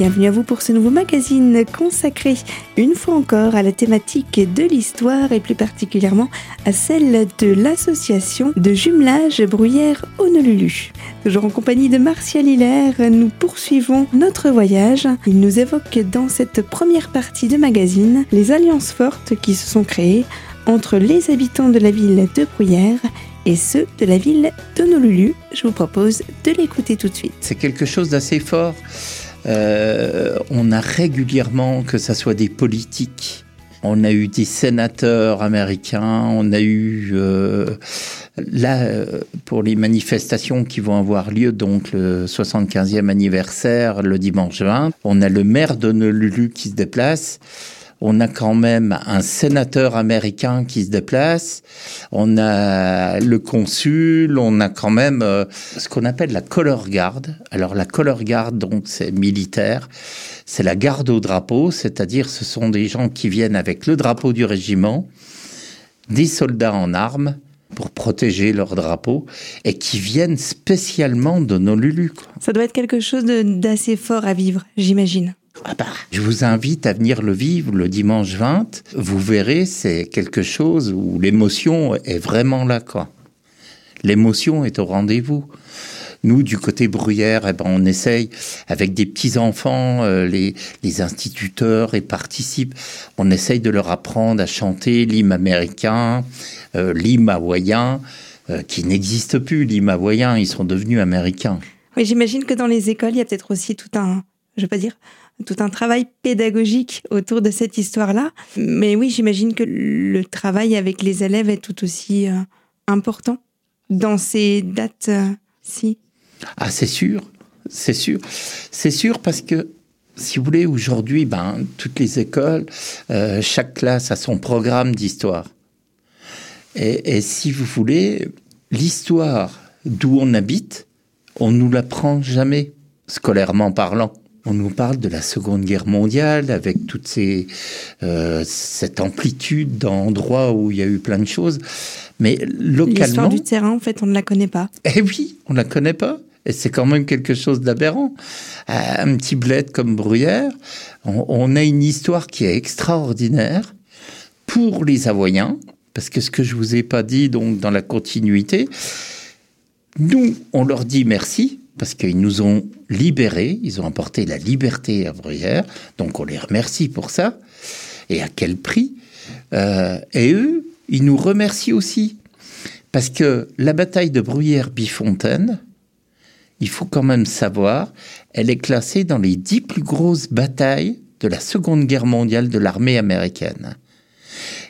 Bienvenue à vous pour ce nouveau magazine consacré une fois encore à la thématique de l'histoire et plus particulièrement à celle de l'association de jumelage Bruyère Honolulu. Toujours en compagnie de Martial Hilaire, nous poursuivons notre voyage. Il nous évoque dans cette première partie de magazine les alliances fortes qui se sont créées entre les habitants de la ville de Bruyères et ceux de la ville d'Honolulu. Je vous propose de l'écouter tout de suite. C'est quelque chose d'assez fort. Euh, on a régulièrement, que ce soit des politiques, on a eu des sénateurs américains, on a eu euh, là euh, pour les manifestations qui vont avoir lieu donc le 75e anniversaire le dimanche 20, on a le maire d'Honolulu qui se déplace on a quand même un sénateur américain qui se déplace, on a le consul, on a quand même euh, ce qu'on appelle la color guard. Alors la color guard, donc c'est militaire, c'est la garde au drapeau, c'est-à-dire ce sont des gens qui viennent avec le drapeau du régiment, des soldats en armes pour protéger leur drapeau et qui viennent spécialement de nos lulus. Ça doit être quelque chose d'assez fort à vivre, j'imagine. Je vous invite à venir le vivre le dimanche 20. Vous verrez, c'est quelque chose où l'émotion est vraiment là, quoi. L'émotion est au rendez-vous. Nous, du côté bruyère, eh ben, on essaye avec des petits-enfants, euh, les, les instituteurs et participent. On essaye de leur apprendre à chanter l'hymne américain, euh, l'hymne hawaïen, euh, qui n'existe plus, l'hymne hawaïen, ils sont devenus américains. Oui, j'imagine que dans les écoles, il y a peut-être aussi tout un, je vais pas dire, tout un travail pédagogique autour de cette histoire-là. Mais oui, j'imagine que le travail avec les élèves est tout aussi euh, important dans ces dates-ci. ah, c'est sûr, c'est sûr. C'est sûr parce que, si vous voulez, aujourd'hui, ben, toutes les écoles, euh, chaque classe a son programme d'histoire. Et, et si vous voulez, l'histoire d'où on habite, on nous l'apprend jamais, scolairement parlant. On nous parle de la Seconde Guerre mondiale avec toute ces, euh, cette amplitude d'endroits où il y a eu plein de choses. Mais localement. L'histoire du terrain, en fait, on ne la connaît pas. Eh oui, on ne la connaît pas. Et c'est quand même quelque chose d'aberrant. Un petit bled comme Bruyère, on, on, a une histoire qui est extraordinaire pour les Avoyens, parce que ce que je vous ai pas dit donc dans la continuité, nous, on leur dit merci parce qu'ils nous ont libérés, ils ont apporté la liberté à Bruyère, donc on les remercie pour ça, et à quel prix? Euh, et eux, ils nous remercient aussi, parce que la bataille de Bruyère-Bifontaine, il faut quand même savoir, elle est classée dans les dix plus grosses batailles de la Seconde Guerre mondiale de l'armée américaine.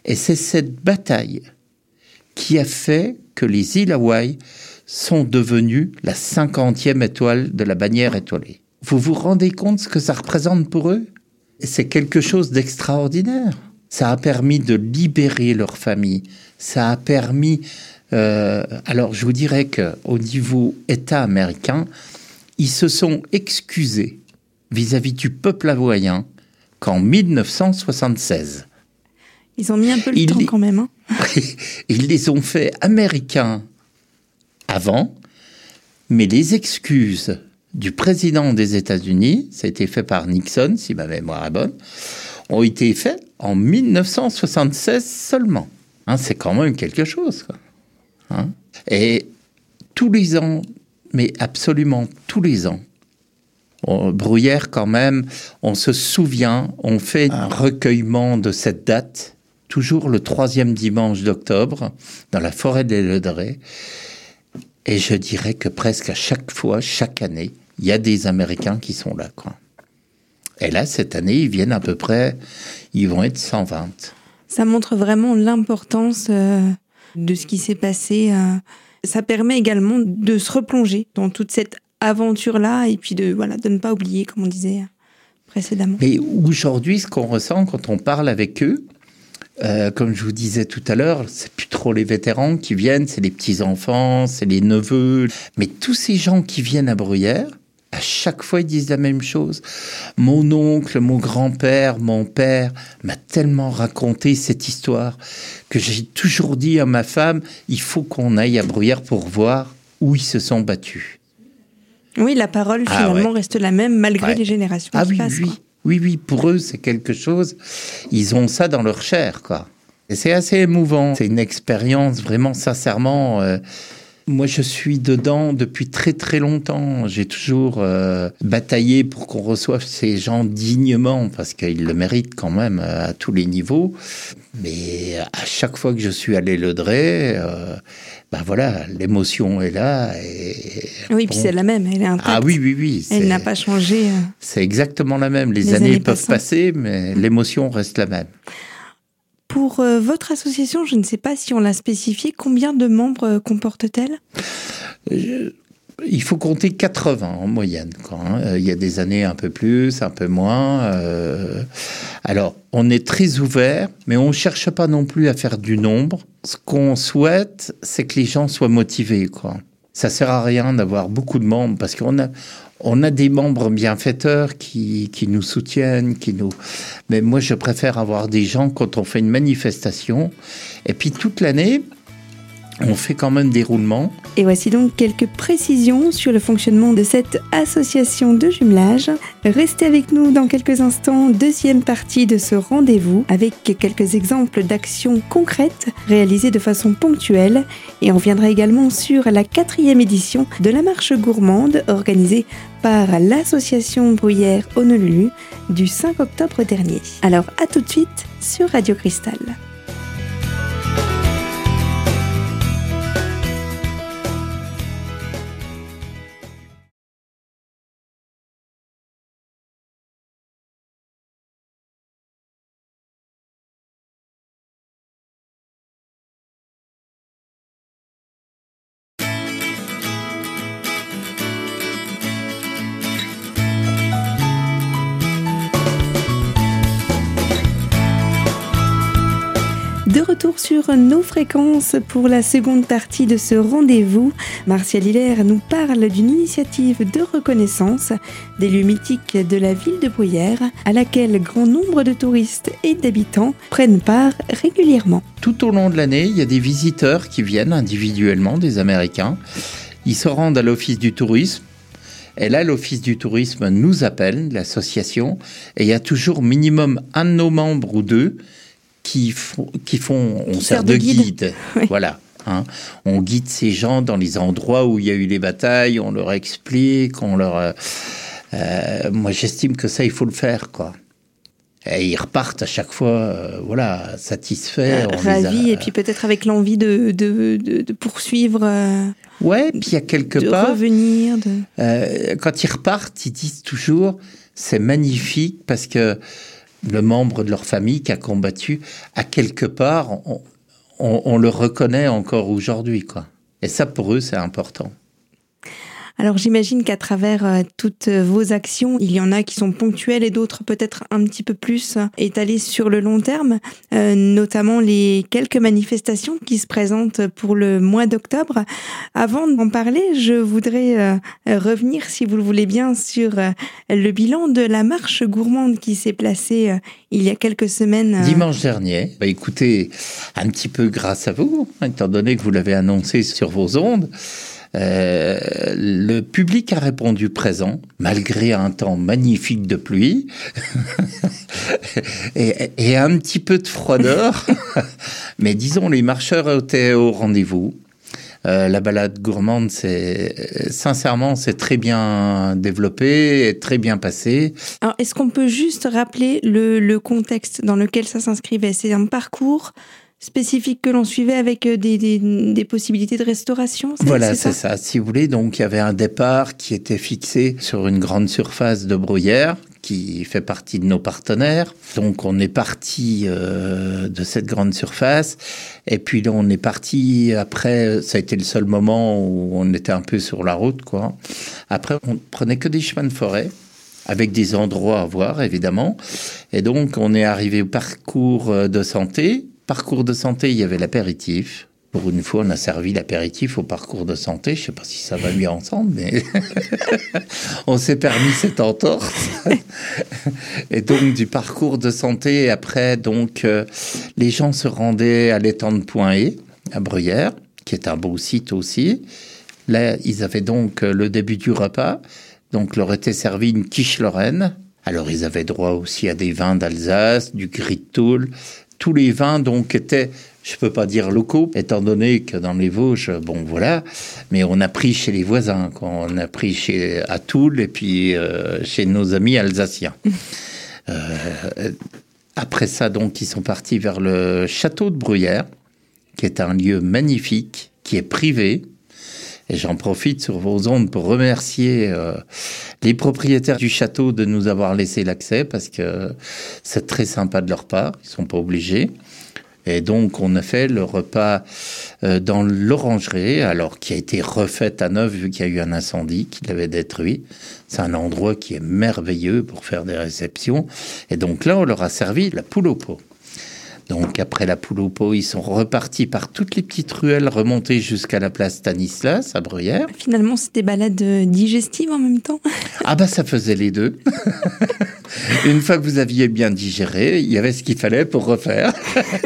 Et c'est cette bataille qui a fait que les îles Hawaï sont devenus la cinquantième étoile de la bannière étoilée. Vous vous rendez compte ce que ça représente pour eux? C'est quelque chose d'extraordinaire. Ça a permis de libérer leur famille. Ça a permis... Euh, alors je vous dirais qu'au niveau État américain, ils se sont excusés vis-à-vis du peuple hawaïen qu'en 1976. Ils ont mis un peu le temps quand même. Hein ils les ont fait américains avant, mais les excuses du président des États-Unis, ça a été fait par Nixon, si ma mémoire est bonne, ont été faites en 1976 seulement. Hein, c'est quand même quelque chose. Hein. Et tous les ans, mais absolument tous les ans, Bruyère quand même, on se souvient, on fait un recueillement de cette date, toujours le troisième dimanche d'octobre, dans la forêt des Ledrés. Et je dirais que presque à chaque fois, chaque année, il y a des Américains qui sont là. Quoi. Et là, cette année, ils viennent à peu près, ils vont être 120. Ça montre vraiment l'importance euh, de ce qui s'est passé. Euh. Ça permet également de se replonger dans toute cette aventure-là et puis de, voilà, de ne pas oublier, comme on disait précédemment. Mais aujourd'hui, ce qu'on ressent quand on parle avec eux, euh, comme je vous disais tout à l'heure, c'est plus trop les vétérans qui viennent, c'est les petits-enfants, c'est les neveux. Mais tous ces gens qui viennent à Bruyères, à chaque fois, ils disent la même chose. Mon oncle, mon grand-père, mon père m'a tellement raconté cette histoire que j'ai toujours dit à ma femme, il faut qu'on aille à Bruyères pour voir où ils se sont battus. Oui, la parole Ah finalement ouais. reste la même malgré Ouais. les générations Ah qui oui, passent. oui. Oui, oui, pour eux, c'est quelque chose. Ils ont ça dans leur chair, quoi. Et c'est assez émouvant. C'est une expérience vraiment, sincèrement. euh, moi, je suis dedans depuis très très longtemps. J'ai toujours euh, bataillé pour qu'on reçoive ces gens dignement, parce qu'ils le méritent quand même euh, à tous les niveaux. Mais à chaque fois que je suis allé le Dré, ben voilà, l'émotion est là. Et Oui, puis c'est la même, elle est intacte. Ah oui, oui, oui. Elle n'a pas changé. euh. c'est exactement la même. Les, Les années, années peuvent passant. passer, mais l'émotion reste la même. Pour euh, votre association, je ne sais pas si on l'a spécifié, combien de membres euh, comporte-t-elle? Il faut compter 80 en moyenne. Hein. Euh, Il y a des années un peu plus, un peu moins. euh. Alors, on est très ouvert, mais on ne cherche pas non plus à faire du nombre. Ce qu'on souhaite, c'est que les gens soient motivés. Ça sert à rien d'avoir beaucoup de membres parce qu'on a, on a des membres bienfaiteurs qui, qui nous soutiennent, qui nous. Mais moi, je préfère avoir des gens quand on fait une manifestation. Et puis toute l'année, on fait quand même des roulements. Et voici donc quelques précisions sur le fonctionnement de cette association de jumelage. Restez avec nous dans quelques instants, deuxième partie de ce rendez-vous avec quelques exemples d'actions concrètes réalisées de façon ponctuelle. Et on reviendra également sur la quatrième édition de la marche gourmande organisée par l'association Bruyère Honolulu du 5 octobre dernier. Alors à tout de suite sur Radio Cristal. Retour sur nos fréquences pour la seconde partie de ce rendez-vous, Martial Hilaire nous parle d'une initiative de reconnaissance des lieux mythiques de la ville de Bruyères à laquelle grand nombre de touristes et d'habitants prennent part régulièrement. Tout au long de l'année, il y a des visiteurs qui viennent individuellement, des Américains. Ils se rendent à l'Office du tourisme. Et là, l'Office du tourisme nous appelle, l'association, et il y a toujours minimum un de nos membres ou deux qui font, qui font on Qui sert sert de de guide. guide. Oui. Voilà. hein. On guide ces gens dans les endroits où il y a eu les batailles, on leur explique, on leur. euh, euh, moi, j'estime que ça, il faut le faire, quoi. Et ils repartent à chaque fois, euh, voilà, satisfaits. a- Ravis et puis peut-être avec l'envie de, de, de- de poursuivre, euh, Ouais, puis il y a quelque de part, revenir. De... euh, quand ils repartent, ils disent toujours c'est magnifique parce que le membre de leur famille qui a combattu, à quelque part, on, le reconnaît encore aujourd'hui, quoi. Et ça, pour eux, c'est important. Alors j'imagine qu'à travers euh, toutes vos actions, il y en a qui sont ponctuelles et d'autres peut-être un petit peu plus étalées sur le long terme, euh, notamment les quelques manifestations qui se présentent pour le mois d'octobre. Avant d'en parler, je voudrais euh, revenir, si vous le voulez bien, sur le bilan de la marche gourmande qui s'est placée il y a quelques semaines. Dimanche dernier, bah écoutez, un petit peu grâce à vous, hein, étant donné que vous l'avez annoncé sur vos ondes, euh, le public a répondu présent, malgré un temps magnifique de pluie et, un petit peu de froideur. Mais disons, les marcheurs étaient au rendez-vous. Euh, la balade gourmande, c'est sincèrement, c'est très bien développé et très bien passé. Alors, est-ce qu'on peut juste rappeler le, le contexte dans lequel ça s'inscrivait? C'est un parcours spécifique que l'on suivait avec euh, des, des, des possibilités de restauration Voilà, c'est c'est ça. Si vous voulez, donc il y avait un départ qui était fixé sur une grande surface de Bruyère qui fait partie de nos partenaires. Donc on est parti euh, de cette grande surface et puis là on est parti après. Ça a été le seul moment où on était un peu sur la route, quoi. Après on prenait que des chemins de forêt avec des endroits à voir évidemment. Et donc on est arrivé au parcours euh, de santé. Parcours de santé, il y avait l'apéritif. Pour une fois, on a servi l'apéritif au parcours de santé. Je sais pas si ça va mieux ensemble, mais on s'est permis cette entorse. Et donc du parcours de santé, après, donc euh, les gens se rendaient à l'étang de Point E, à Bruyères, qui est un beau site aussi. Là, ils avaient donc le début du repas. Donc, leur était servi une quiche lorraine. Alors, ils avaient droit aussi à des vins d'Alsace, du gris de Toul. Tous les vins, donc, étaient, je peux pas dire locaux, étant donné que dans les Vosges, bon, voilà. Mais on a pris chez les voisins, quoi. On a pris chez, à Toul et puis euh, chez nos amis alsaciens. euh, après ça, donc, ils sont partis vers le château de Bruyères, qui est un lieu magnifique, qui est privé, et j'en profite sur vos ondes pour remercier euh, les propriétaires du château de nous avoir laissé l'accès parce que c'est très sympa de leur part. Ils sont pas obligés. Et donc, on a fait le repas euh, dans l'orangerie, alors qui a été refaite à neuf vu qu'il y a eu un incendie qui l'avait détruit. C'est un endroit qui est merveilleux pour faire des réceptions. Et donc là, on leur a servi la poule au pot. Donc après la poule au pot, ils sont repartis par toutes les petites ruelles remontées jusqu'à la place Stanislas à Bruyères. Finalement, c'était balade euh, digestive en même temps. Ah bah ça faisait les deux. Une fois que vous aviez bien digéré, il y avait ce qu'il fallait pour refaire.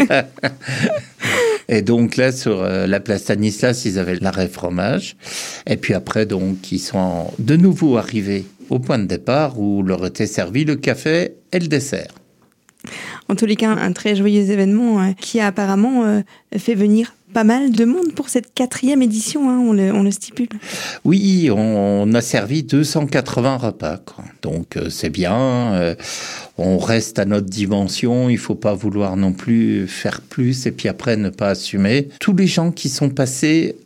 Et donc là, sur euh, la place Stanislas, ils avaient l'arrêt fromage. Et puis après, donc, ils sont de nouveau arrivés au point de départ où leur était servi le café et le dessert. En tous les cas, un très joyeux événement euh, qui a apparemment euh, fait venir pas mal de monde pour cette quatrième édition, hein, on, le, on, le, stipule. Oui, on, a servi 280 repas, quoi. donc euh, c'est bien. Euh, on reste à notre dimension, il faut pas vouloir non plus faire plus et puis après ne pas assumer. Tous les gens qui sont passés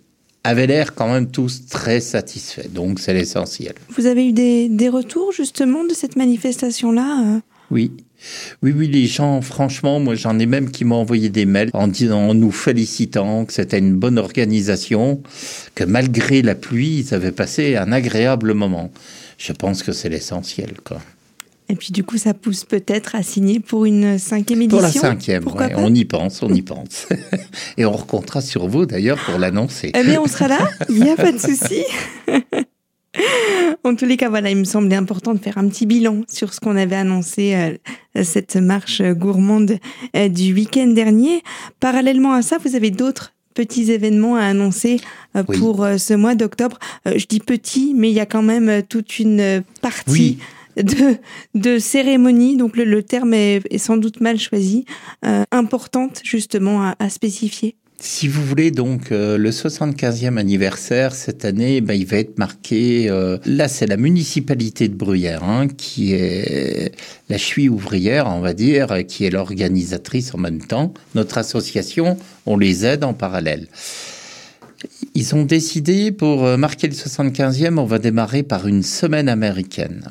avaient l'air quand même tous très satisfaits, donc c'est l'essentiel. Vous avez eu des, des, retours justement de cette manifestation-là Oui, oui, oui, les gens, franchement, moi j'en ai même qui m'ont envoyé des mails en disant, en nous félicitant que c'était une bonne organisation, que malgré la pluie, ils avaient passé un agréable moment. Je pense que c'est l'essentiel, quoi. Et puis du coup, ça pousse peut-être à signer pour une cinquième édition. Pour la cinquième, ouais, on y pense, on y pense. Et on recomptera sur vous d'ailleurs pour l'annoncer. Eh bien, on sera là, il n'y a pas de souci. En tous les cas, voilà, il me semblait important de faire un petit bilan sur ce qu'on avait annoncé, euh, cette marche gourmande euh, du week-end dernier. Parallèlement à ça, vous avez d'autres petits événements à annoncer euh, oui. pour ce mois d'octobre. Je dis petit, mais il y a quand même toute une partie. Oui. De, de cérémonie, donc le, le terme est, est, sans doute mal choisi, euh, importante justement à, à spécifier. Si vous voulez, donc, euh, le 75e anniversaire cette année, ben, il va être marqué. Euh, là, c'est la municipalité de Bruyères, hein, qui est la cheville ouvrière, on va dire, qui est l'organisatrice en même temps. Notre association, on les aide en parallèle. Ils ont décidé, pour marquer le 75e, on va démarrer par une semaine américaine.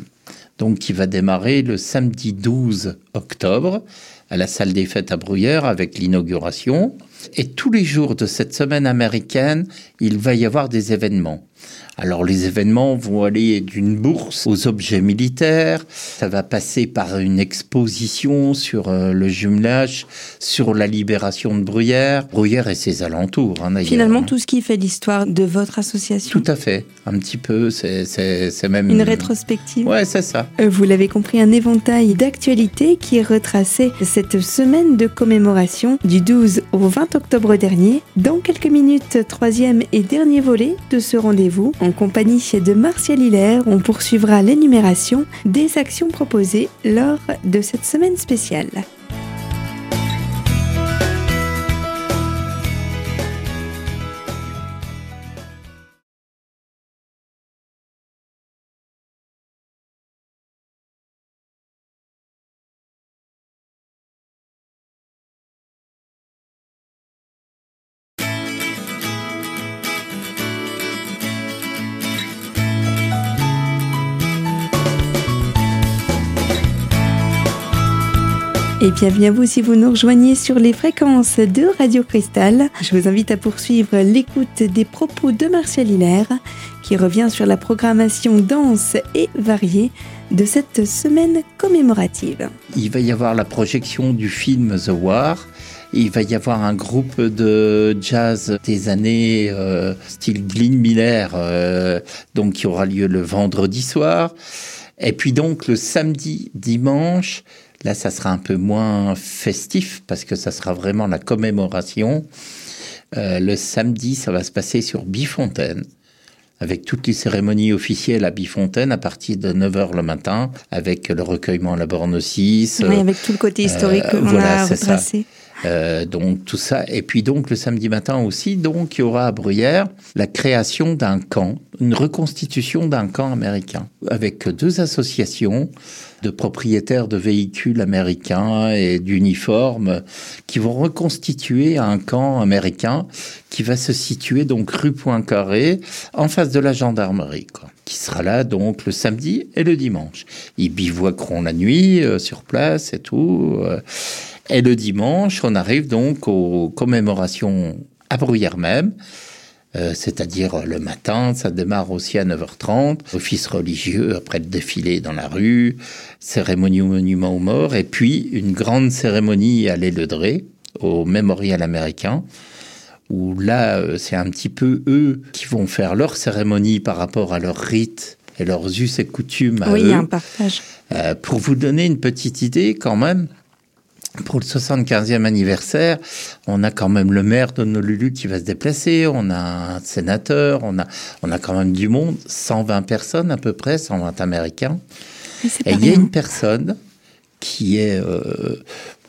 Donc, qui va démarrer le samedi 12 octobre à la salle des fêtes à Bruyères avec l'inauguration. Et tous les jours de cette semaine américaine, il va y avoir des événements. Alors les événements vont aller d'une bourse aux objets militaires, ça va passer par une exposition sur euh, le jumelage, sur la libération de Bruyères, Bruyères et ses alentours. Hein, Finalement, tout ce qui fait l'histoire de votre association. Tout à fait, un petit peu, c'est même... Une rétrospective. Ouais, c'est ça. Euh, vous l'avez compris, un éventail d'actualités qui est retracé cette semaine de commémoration du 12 au 20 octobre dernier. Dans quelques minutes, troisième et dernier volet de ce rendez-vous. En compagnie de Martial Hilaire, on poursuivra l'énumération des actions proposées lors de cette semaine spéciale. Et bienvenue à vous si vous nous rejoignez sur les fréquences de Radio Cristal. Je vous invite à poursuivre l'écoute des propos de Martial Hilaire qui revient sur la programmation dense et variée de cette semaine commémorative. Il va y avoir la projection du film The War. Il va y avoir un groupe de jazz des années euh, style Glyn Miller, euh, donc qui aura lieu le vendredi soir. Et puis donc le samedi, dimanche, Là, ça sera un peu moins festif parce que ça sera vraiment la commémoration. Euh, le samedi, ça va se passer sur Bifontaine. avec toutes les cérémonies officielles à Bifontaine à partir de 9h le matin, avec le recueillement à la borne 6. Oui, avec tout le côté historique euh, qu'on voilà, a c'est ça. Euh, donc tout ça. Et puis donc le samedi matin aussi, donc il y aura à Bruyères la création d'un camp, une reconstitution d'un camp américain avec deux associations de propriétaires de véhicules américains et d'uniformes qui vont reconstituer un camp américain qui va se situer donc rue Poincaré en face de la gendarmerie quoi qui sera là donc le samedi et le dimanche. Ils bivouaqueront la nuit euh, sur place et tout. euh, et le dimanche, on arrive donc aux commémorations à Bruyères même, euh, c'est-à-dire le matin, ça démarre aussi à 9h30, office religieux après le défilé dans la rue, cérémonie au monument aux morts, et puis une grande cérémonie à l'Éledré, au mémorial américain, où là, euh, c'est un petit peu eux qui vont faire leur cérémonie par rapport à leurs rites et leurs us et coutumes à oui, eux. a un partage. Euh, pour vous donner une petite idée, quand même, pour le 75e anniversaire, on a quand même le maire d'Honolulu qui va se déplacer, on a un sénateur, on a, on a quand même du monde, 120 personnes à peu près, 120 Américains. Et il y a une personne qui est, euh,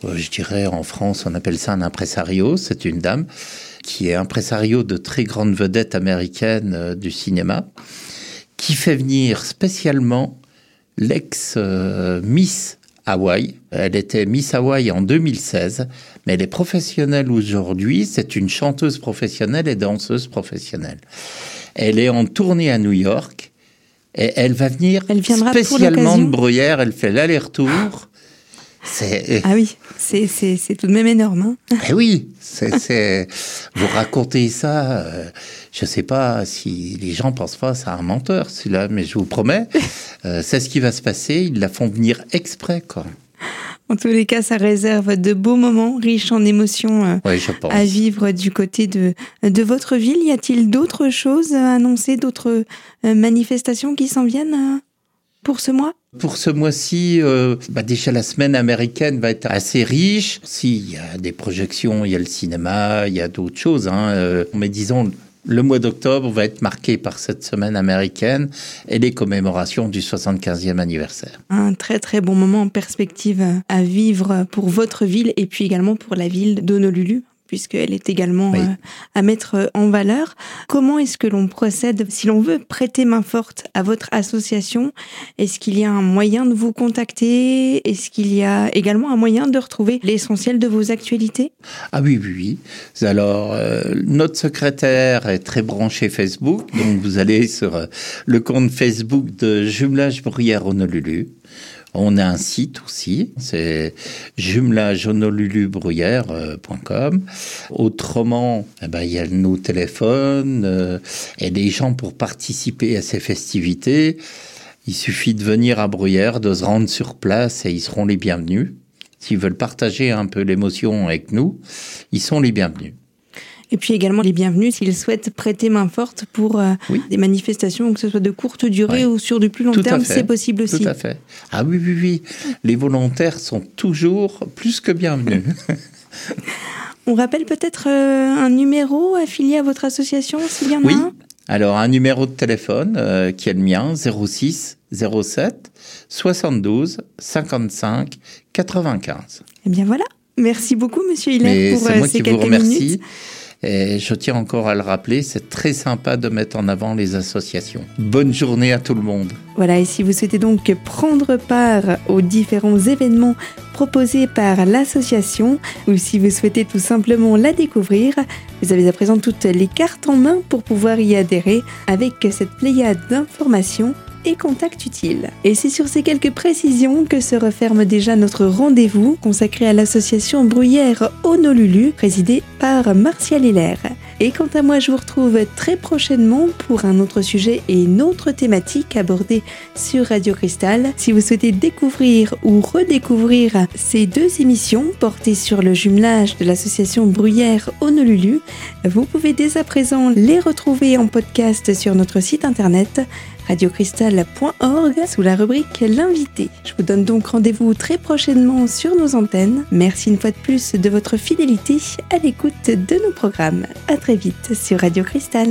euh, je dirais en France, on appelle ça un impresario, c'est une dame qui est impresario de très grandes vedettes américaines euh, du cinéma, qui fait venir spécialement l'ex-Miss Hawaï. Elle était Miss Hawaï en 2016, mais elle est professionnelle aujourd'hui. C'est une chanteuse professionnelle et danseuse professionnelle. Elle est en tournée à New York et elle va venir Elle spécialement de Bruyères. Elle fait l'aller-retour. Ah oui, c'est tout de même énorme. hein. eh oui, c'est, vous racontez ça. euh, je sais pas si les gens pensent pas c'est un menteur celui-là, mais je vous promets, euh, c'est ce qui va se passer. Ils la font venir exprès, quoi. En tous les cas, ça réserve de beaux moments riches en émotions euh, Oui, à vivre du côté de, de votre ville. Y a-t-il d'autres choses à annoncer, d'autres manifestations qui s'en viennent pour ce mois? Pour ce mois-ci, euh, bah déjà la semaine américaine va être assez riche. Si, il y a des projections, il y a le cinéma, il y a d'autres choses. Hein, euh, mais disons, le mois d'octobre va être marqué par cette semaine américaine et les commémorations du 75e anniversaire. Un très très bon moment en perspective à vivre pour votre ville et puis également pour la ville d'Honolulu puisqu'elle est également Oui. euh, à mettre euh, en valeur. Comment est-ce que l'on procède si l'on veut prêter main forte à votre association? Est-ce qu'il y a un moyen de vous contacter? Est-ce qu'il y a également un moyen de retrouver l'essentiel de vos actualités? Ah oui, oui, oui. Alors, euh, notre secrétaire est très branché Facebook, donc vous allez sur euh, le compte Facebook de Jumelage Bruyère Honolulu. On a un site aussi, c'est jumelagehonolulubruyère.com. Autrement, eh ben, il y a nos téléphones euh, et les gens pour participer à ces festivités. Il suffit de venir à Bruyère, de se rendre sur place et ils seront les bienvenus. S'ils veulent partager un peu l'émotion avec nous, ils sont les bienvenus. Et puis également les bienvenus s'ils souhaitent prêter main forte pour euh, Oui. des manifestations, que ce soit de courte durée Ouais. ou sur du plus long Tout terme, c'est possible aussi. Tout à fait. Ah oui, oui, oui. Les volontaires sont toujours plus que bienvenus. On rappelle peut-être euh, un numéro affilié à votre association, s'il y en a Oui. un? Alors, un numéro de téléphone euh, qui est le mien, 06 07 72 55 95. Eh bien voilà. Merci beaucoup, Monsieur Hilaire, pour euh, moi ces qui vous quelques remercie. minutes. Et je tiens encore à le rappeler, c'est très sympa de mettre en avant les associations. Bonne journée à tout le monde. Voilà, et si vous souhaitez donc prendre part aux différents événements proposés par l'association, ou si vous souhaitez tout simplement la découvrir, vous avez à présent toutes les cartes en main pour pouvoir y adhérer avec cette pléiade d'informations et contacts utiles. Et c'est sur ces quelques précisions que se referme déjà notre rendez-vous consacré à l'association Bruyère Honolulu, présidée par Martial Hilaire. Et quant à moi, je vous retrouve très prochainement pour un autre sujet et une autre thématique abordée sur Radio Cristal. Si vous souhaitez découvrir ou redécouvrir ces deux émissions portées sur le jumelage de l'association Bruyère Honolulu, vous pouvez dès à présent les retrouver en podcast sur notre site internet radiocristal.org sous la rubrique L'invité. Je vous donne donc rendez-vous très prochainement sur nos antennes. Merci une fois de plus de votre fidélité à l'écoute de nos programmes. À très vite sur Radio Cristal.